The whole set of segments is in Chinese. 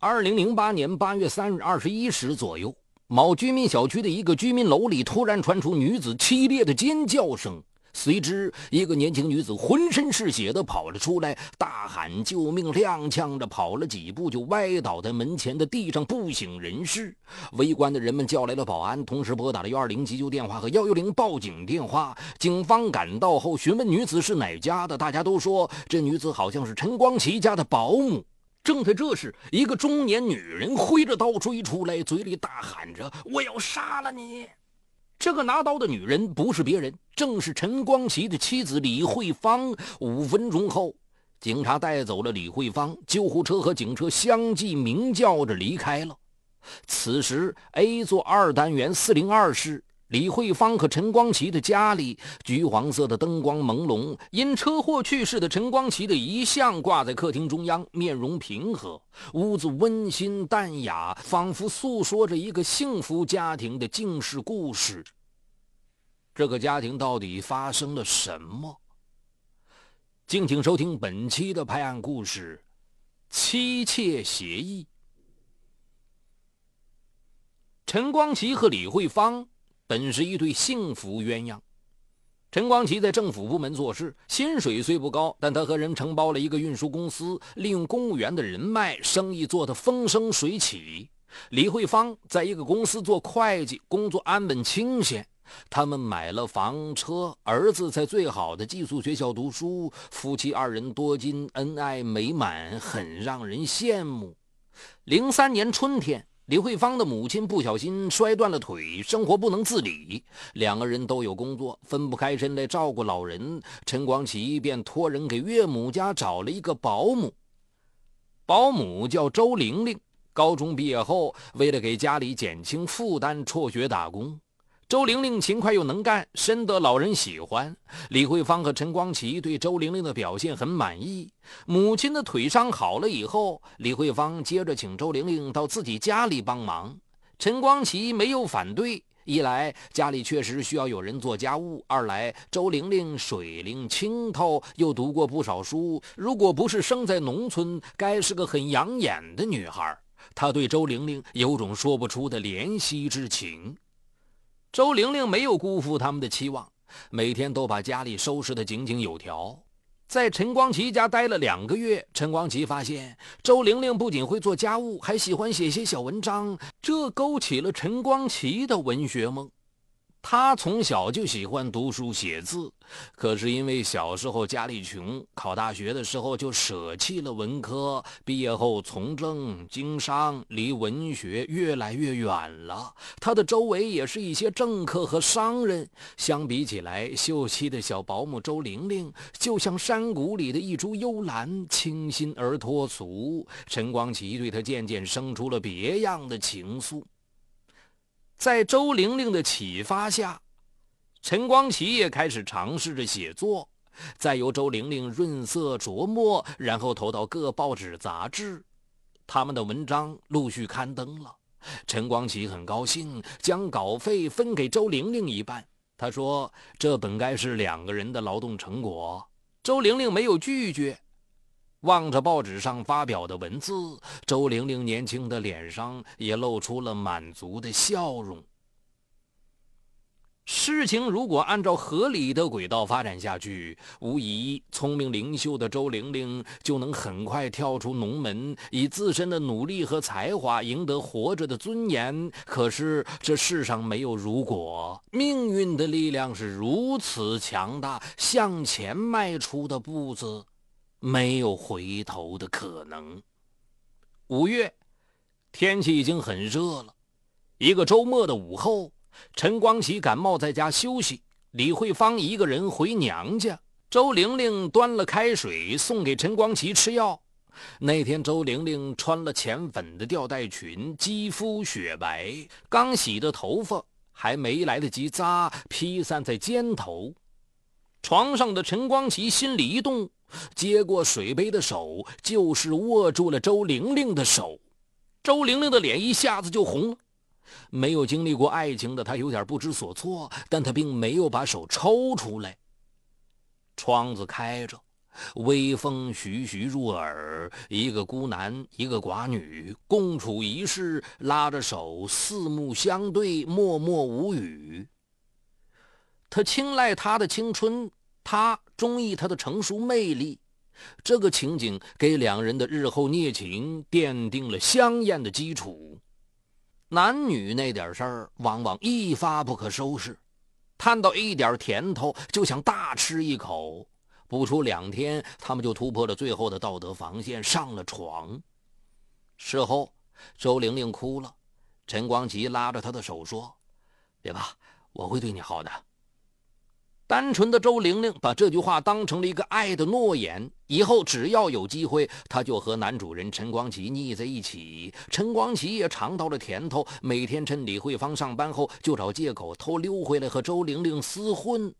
二零零八年八月三日二十一时左右，某居民小区的一个居民楼里突然传出女子凄厉的尖叫声。随之，一个年轻女子浑身是血地跑了出来，大喊救命，踉跄着跑了几步就歪倒在门前的地上，不省人事。围观的人们叫来了保安，同时拨打了幺二零急救电话和幺幺零报警电话。警方赶到后询问女子是哪家的，大家都说这女子好像是陈光奇家的保姆。正在这时，一个中年女人挥着刀追出来，嘴里大喊着：“我要杀了你！”这个拿刀的女人不是别人，正是陈光奇的妻子李慧芳。五分钟后，警察带走了李慧芳，救护车和警车相继鸣叫着离开了。此时，A 座二单元四零二室。李慧芳和陈光奇的家里，橘黄色的灯光朦胧。因车祸去世的陈光奇的遗像挂在客厅中央，面容平和，屋子温馨淡雅，仿佛诉说着一个幸福家庭的静世故事。这个家庭到底发生了什么？敬请收听本期的拍案故事《妻妾协议》。陈光奇和李慧芳。本是一对幸福鸳鸯。陈光奇在政府部门做事，薪水虽不高，但他和人承包了一个运输公司，利用公务员的人脉，生意做得风生水起。李慧芳在一个公司做会计，工作安稳清闲。他们买了房车，儿子在最好的寄宿学校读书，夫妻二人多金，恩爱美满，很让人羡慕。零三年春天。李慧芳的母亲不小心摔断了腿，生活不能自理。两个人都有工作，分不开身来照顾老人。陈光奇便托人给岳母家找了一个保姆，保姆叫周玲玲。高中毕业后，为了给家里减轻负担，辍学打工。周玲玲勤快又能干，深得老人喜欢。李慧芳和陈光奇对周玲玲的表现很满意。母亲的腿伤好了以后，李慧芳接着请周玲玲到自己家里帮忙。陈光奇没有反对，一来家里确实需要有人做家务，二来周玲玲水灵清透，又读过不少书，如果不是生在农村，该是个很养眼的女孩。他对周玲玲有种说不出的怜惜之情。周玲玲没有辜负他们的期望，每天都把家里收拾得井井有条。在陈光奇家待了两个月，陈光奇发现周玲玲不仅会做家务，还喜欢写些小文章，这勾起了陈光奇的文学梦。他从小就喜欢读书写字，可是因为小时候家里穷，考大学的时候就舍弃了文科。毕业后从政经商，离文学越来越远了。他的周围也是一些政客和商人。相比起来，秀气的小保姆周玲玲就像山谷里的一株幽兰，清新而脱俗。陈光奇对她渐渐生出了别样的情愫。在周玲玲的启发下，陈光奇也开始尝试着写作。再由周玲玲润色琢磨，然后投到各报纸杂志，他们的文章陆续刊登了。陈光奇很高兴，将稿费分给周玲玲一半。他说：“这本该是两个人的劳动成果。”周玲玲没有拒绝。望着报纸上发表的文字，周玲玲年轻的脸上也露出了满足的笑容。事情如果按照合理的轨道发展下去，无疑聪明灵秀的周玲玲就能很快跳出农门，以自身的努力和才华赢得活着的尊严。可是这世上没有如果，命运的力量是如此强大，向前迈出的步子。没有回头的可能。五月，天气已经很热了。一个周末的午后，陈光启感冒在家休息，李慧芳一个人回娘家。周玲玲端了开水送给陈光启吃药。那天，周玲玲穿了浅粉的吊带裙，肌肤雪白，刚洗的头发还没来得及扎，披散在肩头。床上的陈光启心里一动。接过水杯的手，就是握住了周玲玲的手。周玲玲的脸一下子就红了。没有经历过爱情的她有点不知所措，但她并没有把手抽出来。窗子开着，微风徐徐入耳，一个孤男，一个寡女，共处一室，拉着手，四目相对，默默无语。他青睐她的青春，他中意她的成熟魅力。这个情景给两人的日后孽情奠定了香艳的基础。男女那点事儿，往往一发不可收拾，探到一点甜头就想大吃一口。不出两天，他们就突破了最后的道德防线，上了床。事后，周玲玲哭了，陈光奇拉着她的手说：“别怕，我会对你好的。”单纯的周玲玲把这句话当成了一个爱的诺言，以后只要有机会，她就和男主人陈光奇腻在一起。陈光奇也尝到了甜头，每天趁李慧芳上班后，就找借口偷溜回来和周玲玲厮混。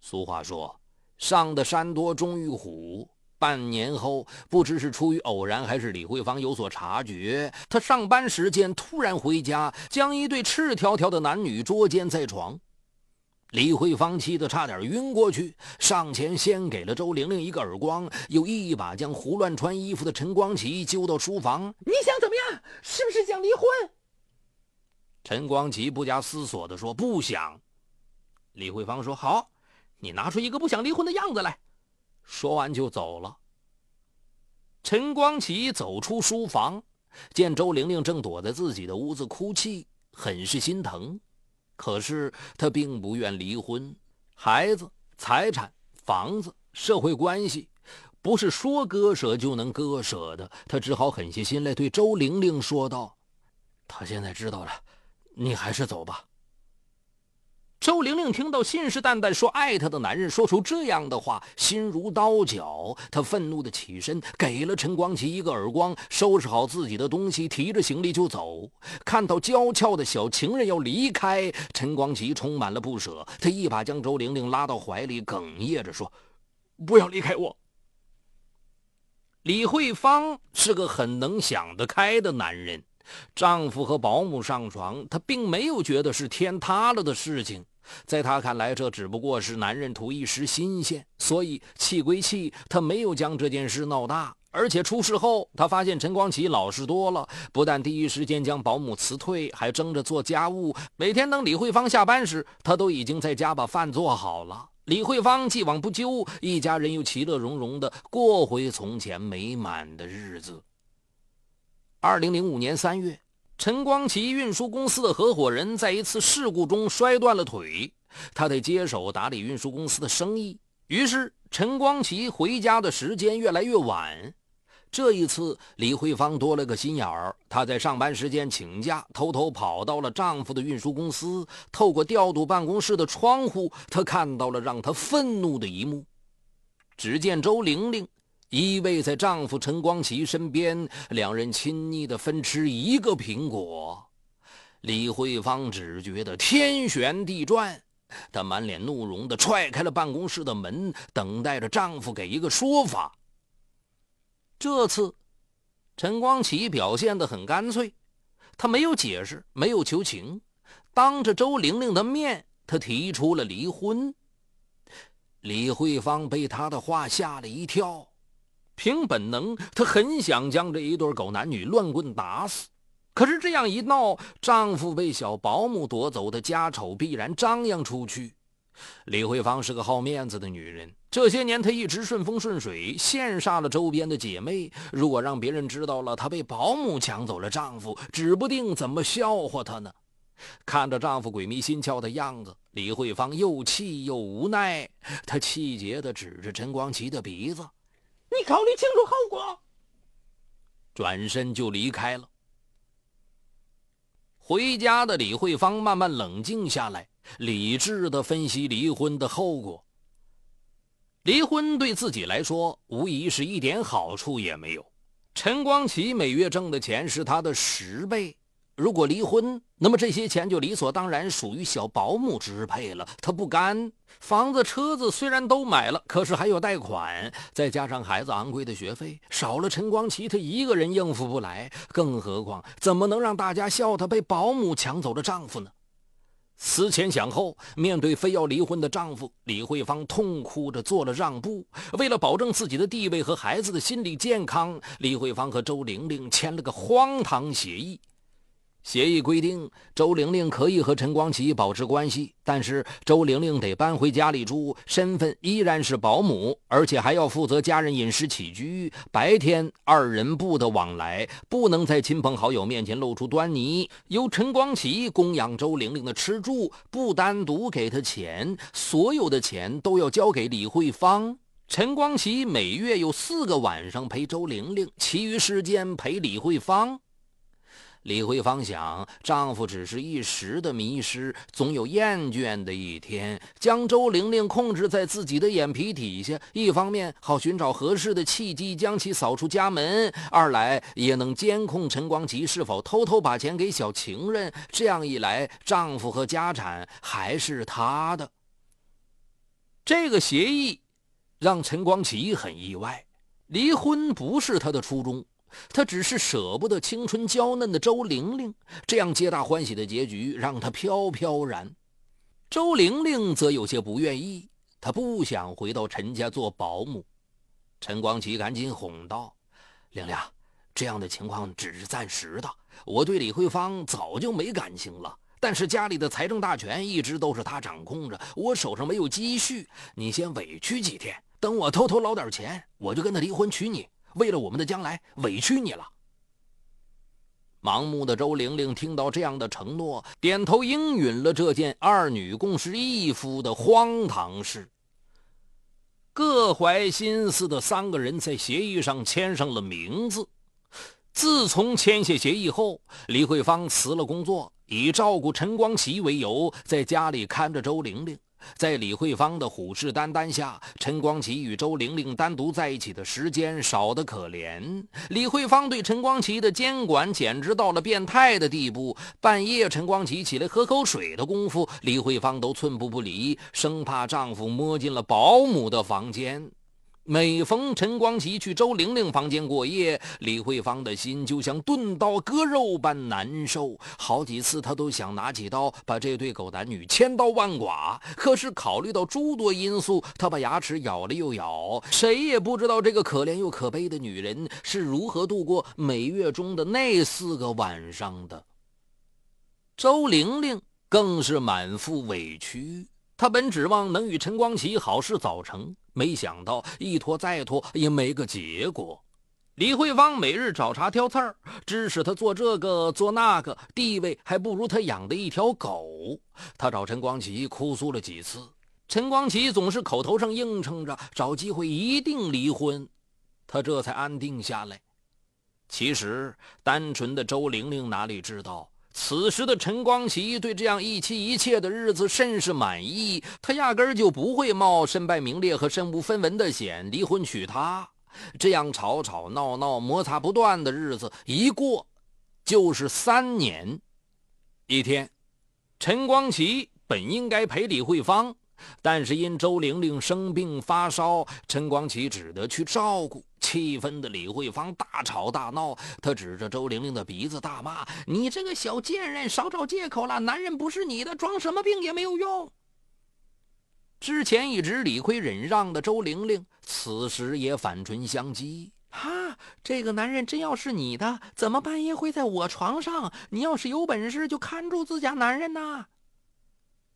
俗话说。上的山多终遇虎。半年后，不知是出于偶然还是李慧芳有所察觉，她上班时间突然回家，将一对赤条条的男女捉奸在床。李慧芳气得差点晕过去，上前先给了周玲玲一个耳光，又一把将胡乱穿衣服的陈光奇揪到书房：“你想怎么样？是不是想离婚？”陈光奇不加思索地说：“不想。”李慧芳说：“好。”你拿出一个不想离婚的样子来，说完就走了。陈光奇走出书房，见周玲玲正躲在自己的屋子哭泣，很是心疼。可是他并不愿离婚，孩子、财产、房子、社会关系，不是说割舍就能割舍的。他只好狠下心来，对周玲玲说道：“他现在知道了，你还是走吧。”周玲玲听到信誓旦旦说爱她的男人说出这样的话，心如刀绞。她愤怒的起身，给了陈光奇一个耳光，收拾好自己的东西，提着行李就走。看到娇俏的小情人要离开，陈光奇充满了不舍。他一把将周玲玲拉到怀里，哽咽着说：“不要离开我。”李慧芳是个很能想得开的男人，丈夫和保姆上床，她并没有觉得是天塌了的事情。在他看来，这只不过是男人图一时新鲜，所以气归气，他没有将这件事闹大。而且出事后，他发现陈光启老实多了，不但第一时间将保姆辞退，还争着做家务。每天等李慧芳下班时，他都已经在家把饭做好了。李慧芳既往不咎，一家人又其乐融融地过回从前美满的日子。二零零五年三月。陈光奇运输公司的合伙人在一次事故中摔断了腿，他得接手打理运输公司的生意。于是，陈光奇回家的时间越来越晚。这一次，李慧芳多了个心眼儿，她在上班时间请假，偷偷跑到了丈夫的运输公司。透过调度办公室的窗户，她看到了让她愤怒的一幕：只见周玲玲。依偎在丈夫陈光奇身边，两人亲昵地分吃一个苹果。李慧芳只觉得天旋地转，她满脸怒容地踹开了办公室的门，等待着丈夫给一个说法。这次，陈光启表现得很干脆，他没有解释，没有求情，当着周玲玲的面，他提出了离婚。李慧芳被他的话吓了一跳。凭本能，她很想将这一对狗男女乱棍打死。可是这样一闹，丈夫被小保姆夺走的家丑必然张扬出去。李慧芳是个好面子的女人，这些年她一直顺风顺水，羡煞了周边的姐妹。如果让别人知道了她被保姆抢走了丈夫，指不定怎么笑话她呢。看着丈夫鬼迷心窍的样子，李慧芳又气又无奈，她气结地指着陈光奇的鼻子。你考虑清楚后果，转身就离开了。回家的李慧芳慢慢冷静下来，理智的分析离婚的后果。离婚对自己来说，无疑是一点好处也没有。陈光启每月挣的钱是他的十倍。如果离婚，那么这些钱就理所当然属于小保姆支配了。他不甘，房子、车子虽然都买了，可是还有贷款，再加上孩子昂贵的学费，少了陈光奇，他一个人应付不来。更何况，怎么能让大家笑他被保姆抢走了丈夫呢？思前想后，面对非要离婚的丈夫，李慧芳痛哭着做了让步。为了保证自己的地位和孩子的心理健康，李慧芳和周玲玲签了个荒唐协议。协议规定，周玲玲可以和陈光启保持关系，但是周玲玲得搬回家里住，身份依然是保姆，而且还要负责家人饮食起居。白天二人不得往来，不能在亲朋好友面前露出端倪。由陈光启供养周玲玲的吃住，不单独给她钱，所有的钱都要交给李慧芳。陈光启每月有四个晚上陪周玲玲，其余时间陪李慧芳。李慧芳想，丈夫只是一时的迷失，总有厌倦的一天。将周玲玲控制在自己的眼皮底下，一方面好寻找合适的契机将其扫出家门；二来也能监控陈光吉是否偷偷把钱给小情人。这样一来，丈夫和家产还是他的。这个协议让陈光启很意外，离婚不是他的初衷。他只是舍不得青春娇嫩的周玲玲，这样皆大欢喜的结局让他飘飘然。周玲玲则有些不愿意，她不想回到陈家做保姆。陈光启赶紧哄道：“玲玲，这样的情况只是暂时的。我对李慧芳早就没感情了，但是家里的财政大权一直都是她掌控着，我手上没有积蓄。你先委屈几天，等我偷偷捞点钱，我就跟她离婚娶你。”为了我们的将来，委屈你了。盲目的周玲玲听到这样的承诺，点头应允了这件二女共侍一夫的荒唐事。各怀心思的三个人在协议上签上了名字。自从签下协议后，李慧芳辞了工作，以照顾陈光奇为由，在家里看着周玲玲。在李慧芳的虎视眈眈下，陈光启与周玲玲单独在一起的时间少得可怜。李慧芳对陈光启的监管简直到了变态的地步。半夜，陈光启起来喝口水的功夫，李慧芳都寸步不离，生怕丈夫摸进了保姆的房间。每逢陈光启去周玲玲房间过夜，李慧芳的心就像钝刀割肉般难受。好几次，她都想拿起刀把这对狗男女千刀万剐。可是考虑到诸多因素，她把牙齿咬了又咬。谁也不知道这个可怜又可悲的女人是如何度过每月中的那四个晚上的。周玲玲更是满腹委屈。她本指望能与陈光启好事早成。没想到一拖再拖也没个结果，李慧芳每日找茬挑刺儿，指使他做这个做那个，地位还不如他养的一条狗。他找陈光启哭诉了几次，陈光启总是口头上应承着找机会一定离婚，他这才安定下来。其实，单纯的周玲玲哪里知道？此时的陈光启对这样一妻一妾的日子甚是满意，他压根儿就不会冒身败名裂和身无分文的险离婚娶她。这样吵吵闹闹、摩擦不断的日子一过，就是三年。一天，陈光启本应该陪李慧芳。但是因周玲玲生病发烧，陈光启只得去照顾。气愤的李慧芳大吵大闹，她指着周玲玲的鼻子大骂：“你这个小贱人，少找借口了！男人不是你的，装什么病也没有用。”之前一直理亏忍让的周玲玲，此时也反唇相讥：“哈，这个男人真要是你的，怎么半夜会在我床上？你要是有本事，就看住自家男人呐！”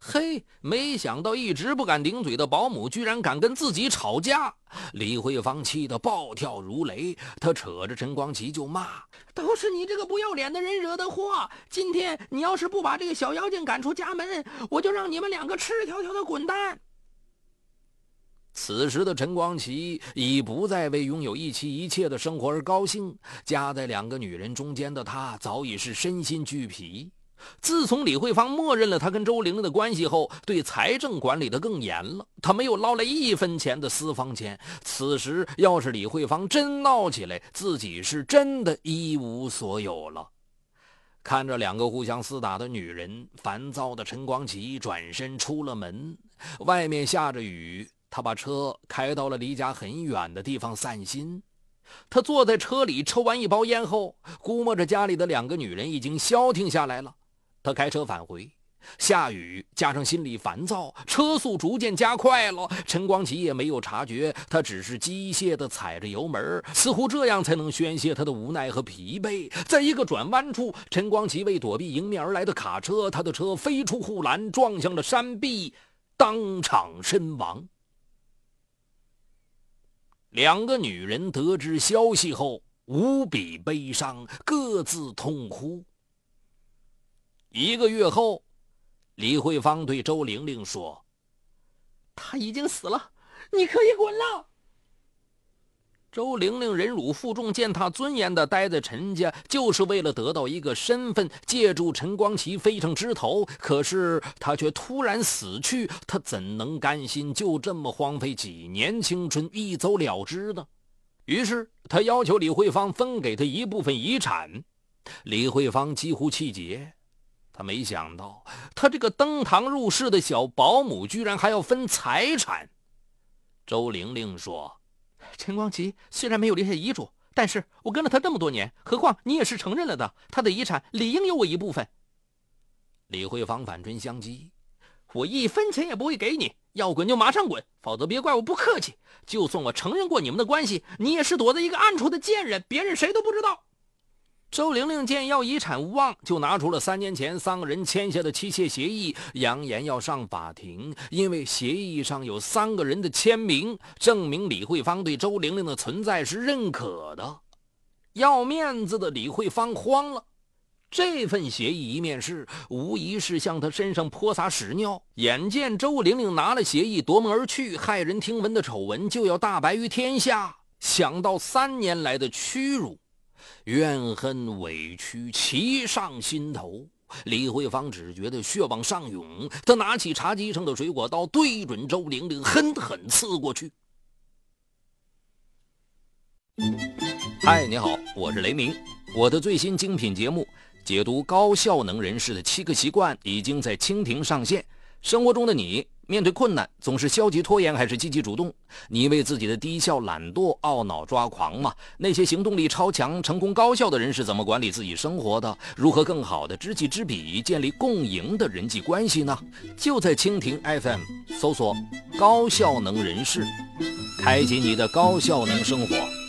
嘿，没想到一直不敢顶嘴的保姆，居然敢跟自己吵架。李慧芳气得暴跳如雷，她扯着陈光启就骂：“都是你这个不要脸的人惹的祸！今天你要是不把这个小妖精赶出家门，我就让你们两个赤条条的滚蛋！”此时的陈光启已不再为拥有一妻一妾的生活而高兴，夹在两个女人中间的他早已是身心俱疲。自从李慧芳默认了他跟周玲玲的关系后，对财政管理的更严了。他没有捞来一分钱的私房钱。此时要是李慧芳真闹起来，自己是真的一无所有了。看着两个互相厮打的女人，烦躁的陈光启转身出了门。外面下着雨，他把车开到了离家很远的地方散心。他坐在车里抽完一包烟后，估摸着家里的两个女人已经消停下来了。他开车返回，下雨加上心里烦躁，车速逐渐加快了。陈光奇也没有察觉，他只是机械地踩着油门，似乎这样才能宣泄他的无奈和疲惫。在一个转弯处，陈光奇为躲避迎面而来的卡车，他的车飞出护栏，撞向了山壁，当场身亡。两个女人得知消息后无比悲伤，各自痛哭。一个月后。李慧芳对周玲玲说：“他已经死了，你可以滚了。”周玲玲忍辱负重、践踏尊严的待在陈家，就是为了得到一个身份，借助陈光奇飞上枝头。可是他却突然死去，他怎能甘心就这么荒废几年青春，一走了之呢？于是他要求李慧芳分给他一部分遗产。李慧芳几乎气结。他没想到，他这个登堂入室的小保姆居然还要分财产。周玲玲说：“陈光奇虽然没有留下遗嘱，但是我跟了他这么多年，何况你也是承认了的，他的遗产理应有我一部分。”李慧芳反唇相讥：“我一分钱也不会给你，要滚就马上滚，否则别怪我不客气。就算我承认过你们的关系，你也是躲在一个暗处的贱人，别人谁都不知道。”周玲玲见要遗产无望，就拿出了三年前三个人签下的妻妾协议，扬言要上法庭，因为协议上有三个人的签名，证明李慧芳对周玲玲的存在是认可的。要面子的李慧芳慌了，这份协议一面试，无疑是向她身上泼洒屎尿。眼见周玲玲拿了协议夺门而去，骇人听闻的丑闻就要大白于天下，想到三年来的屈辱。怨恨委屈齐上心头，李慧芳只觉得血往上涌。她拿起茶几上的水果刀，对准周玲玲狠狠刺过去。嗨，你好，我是雷鸣。我的最新精品节目解读高效能人士的七个习惯已经在蜻蜓上线。生活中的你。面对困难，总是消极拖延还是积极主动？你为自己的低效懒惰懊恼抓狂吗？那些行动力超强、成功高效的人是怎么管理自己生活的？如何更好的知己知彼，建立共赢的人际关系呢？就在蜻蜓 FM 搜索“高效能人士”，开启你的高效能生活。